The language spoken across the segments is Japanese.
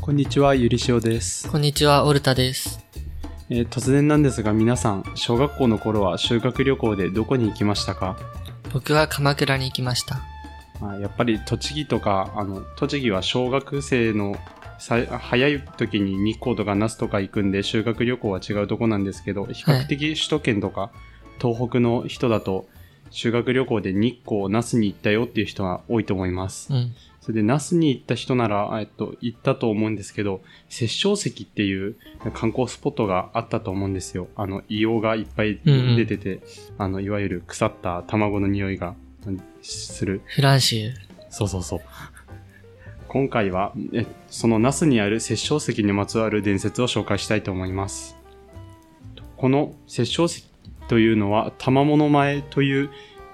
こんにちは、ゆりしおです、こんにちは、オルタです。えー突然なんですが皆さん、小学校の頃は修学旅行でどこに行きましたか？僕は鎌倉に行きました。あやっぱり栃木とか、あの、栃木は小学生のさ早い時に日光とか那須とか行くんで修学旅行は違うとこなんですけど、比較的首都圏とか東北の人だと修学旅行で日光、那須に行ったよっていう人が多いと思います。うん。それで、那須に行った人なら、えっと、行ったと思うんですけど、殺生石っていう観光スポットがあったと思うんですよ。あの、硫黄がいっぱい出てて、あの、いわゆる腐った卵の匂いがうんする。フランシュ。そうそうそう。今回は、えその那須にある殺生石にまつわる伝説を紹介したいと思います。この殺生石というのは、賜物前という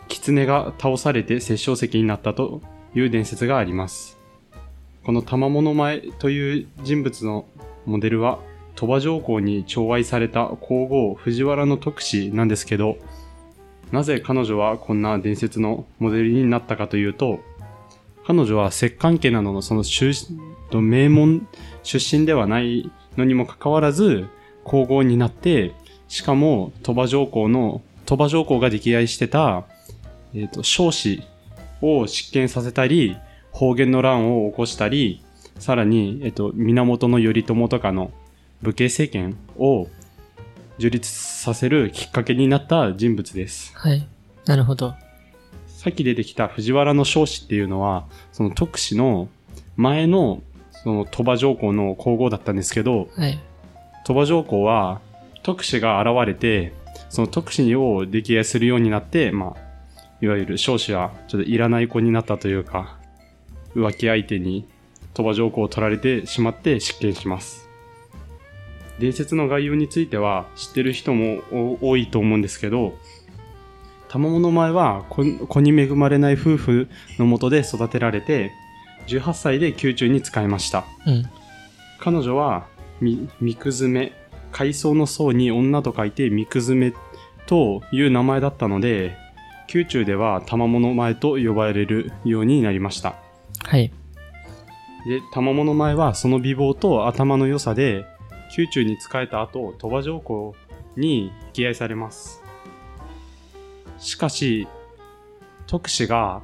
狐が倒されて殺生石になったという伝説があります。この賜物前という人物のモデルは、鳥羽上皇に寵愛された皇后藤原の徳氏なんですけど、なぜ彼女はこんな伝説のモデルになったかというと、彼女は摂関家などのその名門出身ではないのにもかかわらず、皇后になって、しかも鳥羽上皇の、鳥羽上皇が溺愛してた、えっ、と、少子を執権させたり、方言の乱を起こしたり、さらに、えっ、と、源頼朝とかの武家政権を樹立させるきっかけになった人物です。はい。なるほど。さっき出てきた藤原の少子っていうのは、その徳氏の前の、その鳥羽上皇の皇后だったんですけど、はい。鳥羽上皇は徳氏が現れて、その徳氏を溺愛するようになって、まあ、いわゆる少子はちょっといらない子になったというか、浮気相手に鳥羽上皇を取られてしまって執権します。伝説の概要については知ってる人もお多いと思うんですけど、賜物前は子子に恵まれない夫婦のもとで育てられて、18歳で宮中に仕えました。うん。彼女は、み、みくずめ、海藻の層に女と書いてみくずめという名前だったので、宮中では賜物前と呼ばれるようになりました。はい。で、賜物前はその美貌と頭の良さで、宮中に仕えた後、鳥羽上皇に溺愛されます。しかし、徳氏が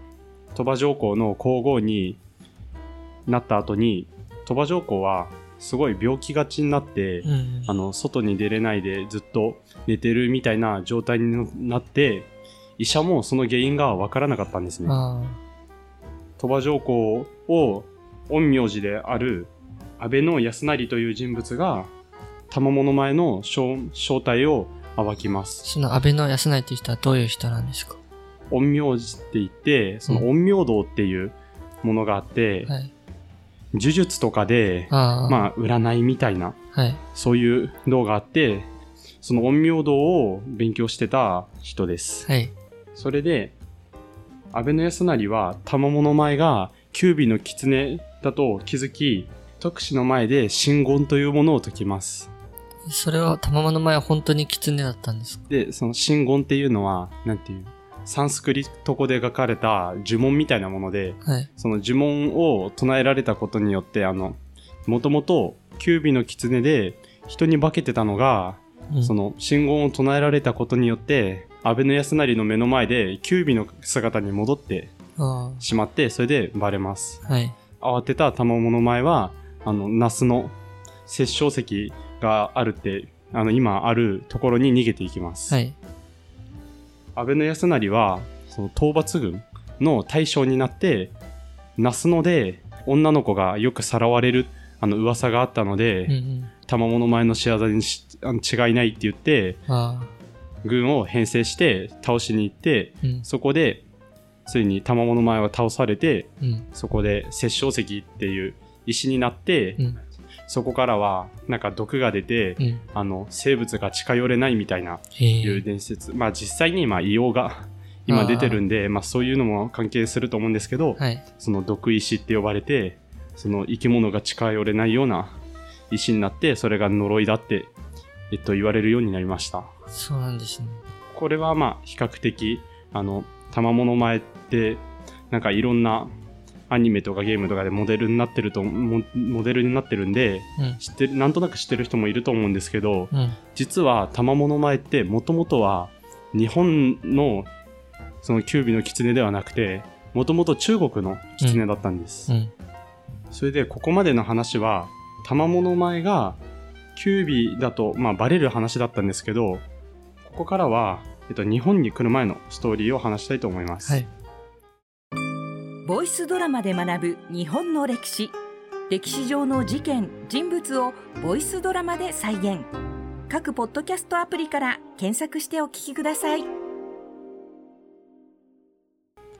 鳥羽上皇の皇后になった後に、鳥羽上皇はすごい病気がちになって、うん。あの、外に出れないでずっと寝てるみたいな状態になって、医者もその原因がわからなかったんですね。あ鳥羽上皇を陰陽師である安倍の康成という人物が賜物前の正正体を暴きまあ。す。その安倍の康成っていう人はどういう人なんですか？陰陽師って言って、そのうん陰陽道っていうものがあって、はい。呪術とかで、ああ。まあ、占いみたいな、はい。そういう道があって、その陰陽道を勉強してた人です。はい。それで、安倍の康成は、賜物前が、九尾の狐だと気づき、徳氏の前で真言というものを解きます。それは、玉間の前は本当に狐だったんですか？で、その真言っていうのは、なんていう、サンスクリット語で書かれた呪文みたいなもので、はい。その呪文を唱えられたことによって、あの、もともと九尾の狐で人に化けてたのが、うん、その信言を唱えられたことによって、安倍の康成の目の前で九尾の姿に戻ってあしまって、それでバレます。あ。はい。慌てた賜物前は、あの、那須の殺生石があるって、あの、今あるところに逃げていきます。はい。安倍の康成は、その討伐軍の大将になって、那須野で女の子がよくさらわれる、あの、噂があったので、うんうん。賜物前の仕業に違いないって言って。軍を編成して倒しに行って、うん。そこで、ついに賜物前は倒されて、うん。そこで殺生石っていう石になって、うん。そこからはなんか毒が出て、うん。あの生物が近寄れないみたいなへいうえ。伝説。まあ実際にまあ硫黄が今出てるんで、まあそういうのも関係すると思うんですけど、はい。その毒石って呼ばれて、その生き物が近寄れないような石になって、それが呪いだって、えっと言われるようになりました。そうなんですね。これはまあ比較的、あの、賜物前って、なんかいろんな、アニメとかゲームとかでモデルになってると、モモデルになってるんで、うん。知ってる、なんとなく知ってる人もいると思うんですけど、うん。実は玉物前ってもともとは日本のそのキュービの狐ではなくて、もともと中国の狐だったんです。うん。それでここまでの話は、玉物前がキュービだと、まあバレる話だったんですけど、ここからは、えっと、日本に来る前のストーリーを話したいと思います。はい。ボイスドラマで学ぶ日本の歴史歴史上の事件人物をボイスドラマで再現各ポッドキャストアプリから検索してお聞きください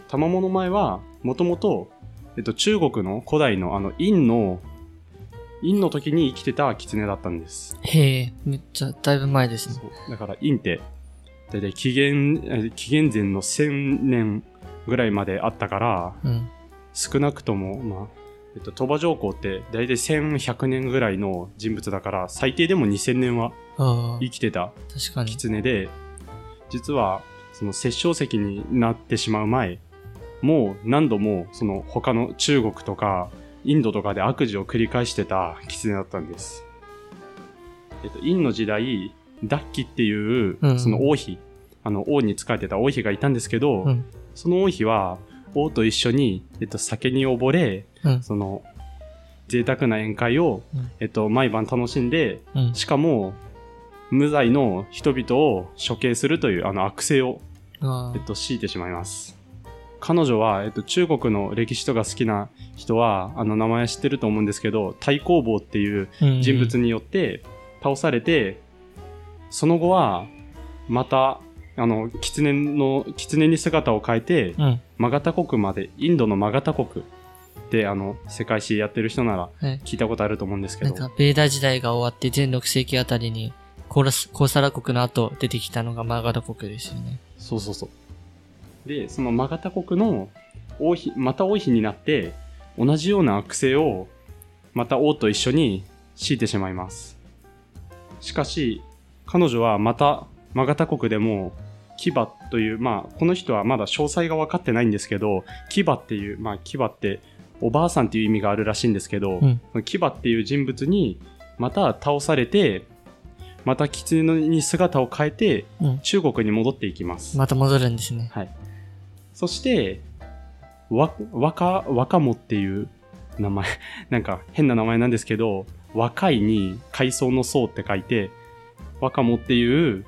玉物前は、もともと、えっと、中国の古代のあの、陰の、陰の時に生きてた狐だったんです。へえ、めっちゃ、だいぶ前ですね。だから陰って、だいたい紀元、え紀元前の1000年ぐらいまであったから、うん。少なくとも、まあ、えっと、鳥羽上皇ってだいたい1100年ぐらいの人物だから、最低でも2000年は生きてた確かに。狐で、実は、その殺生石になってしまう前、もう何度も、その他の中国とか、インドとかで悪事を繰り返してた狐だったんです。えっと、陰の時代、ダッキっていうう、んその王妃、あの、王に仕えてた王妃がいたんですけど、うん。その王妃は、王と一緒に、えっと、酒に溺れ、うん。その、贅沢な宴会を、うんえっと、毎晩楽しんで、うん。しかも、無罪の人々を処刑するというあの悪性を、あえっと、強いてしまいます。彼女は、えっと、中国の歴史とか好きな人は、あの、名前知ってると思うんですけど、太公望っていう人物によって倒されて、その後は、また、あの、狐の、狐に姿を変えて、うん。マガタ国まで、インドのマガタ国で、あの、世界史やってる人ならはい。聞いたことあると思うんですけど、なんか、ベーダ時代が終わって全6世紀あたりに、コーラス、コーサラ国の後出てきたのがマガダ国ですよね。そうそうそう。で、そのマガタ国の王妃、また王妃になって、同じような悪性を、また王と一緒に強いてしまいます。しかし、彼女はまた、マガタ国でも、キバという、まあ、この人はまだ詳細が分かってないんですけど、キバっていう、まあ、キバって、おばあさんっていう意味があるらしいんですけど、うんそのキバっていう人物に、また倒されて、また狐に姿を変えて、うん。中国に戻っていきます。また戻るんですね。はい。そして、わ、若、若もっていう名前、なんか変な名前なんですけど、若いに海藻の層って書いて、若もっていう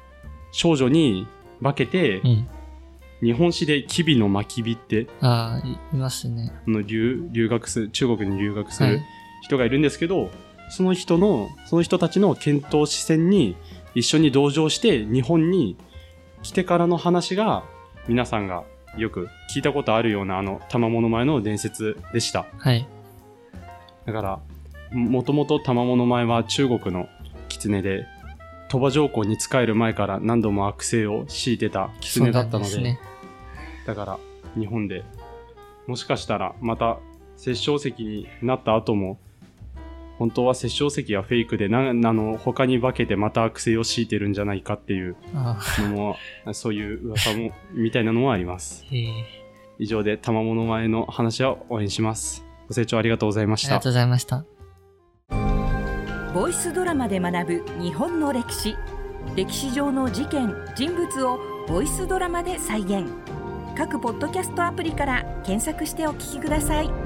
少女に化けて、うん。日本史でキビの巻き火って、ああ、いいますね。あの留留学する、中国に留学するはい。人がいるんですけど、その人の、その人たちの検討視線に一緒に同乗して日本に来てからの話が皆さんがよく聞いたことあるようなあの玉物前の伝説でした。はい。だから、もともと玉物前は中国の狐で、鳥羽上皇に仕える前から何度も悪性を強いてた狐だったので、ね。だから日本でもしかしたらまた殺生石になった後も本当は殺生石はフェイクでなあの他に化けてまた悪性を強いてるんじゃないかっていうあのもそういう噂もみたいなのもあります。以上で玉物前の話は応援します。ご清聴ありがとうございました。ありがとうございました。ボイスドラマで学ぶ日本の歴史。歴史上の事件人物をボイスドラマで再現。各ポッドキャストアプリから検索してお聞きください